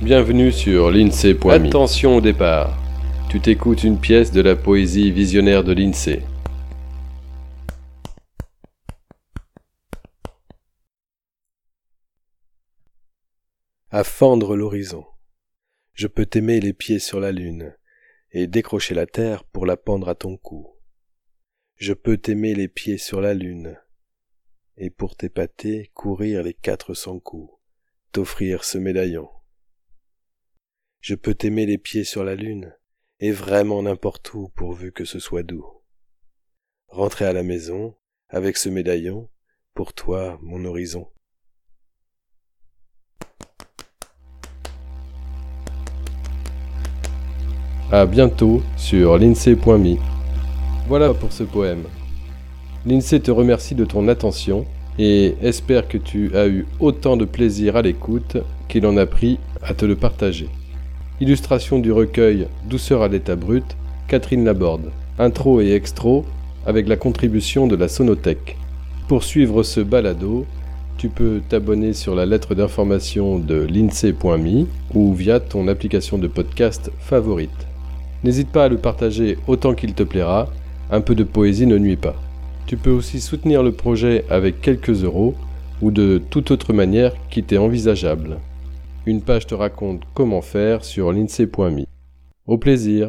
Bienvenue sur l'INSEE.me. Attention au départ. Tu t'écoutes une pièce de la poésie visionnaire de l'INSEE. À fendre l'horizon. Je peux t'aimer les pieds sur la lune et décrocher la terre pour la pendre à ton cou. Je peux t'aimer les pieds sur la lune et pour t'épater courir les quatre cents coups, t'offrir ce médaillon. Je peux t'aimer les pieds sur la lune et vraiment n'importe où pourvu que ce soit doux. Rentrer à la maison avec ce médaillon, pour toi mon horizon. À bientôt sur l'INSEE.me. Voilà pour ce poème. L'INSEE te remercie de ton attention et espère que tu as eu autant de plaisir à l'écoute qu'il en a pris à te le partager. Illustration du recueil Douceur à l'état brut, Catherine Laborde. Intro et extro avec la contribution de la Sonothèque. Pour suivre ce balado, tu peux t'abonner sur la lettre d'information de l'INSEE.me ou via ton application de podcast favorite. N'hésite pas à le partager autant qu'il te plaira, un peu de poésie ne nuit pas. Tu peux aussi soutenir le projet avec quelques euros ou de toute autre manière qui t'est envisageable. Une page te raconte comment faire sur l'INSEE.me. Au plaisir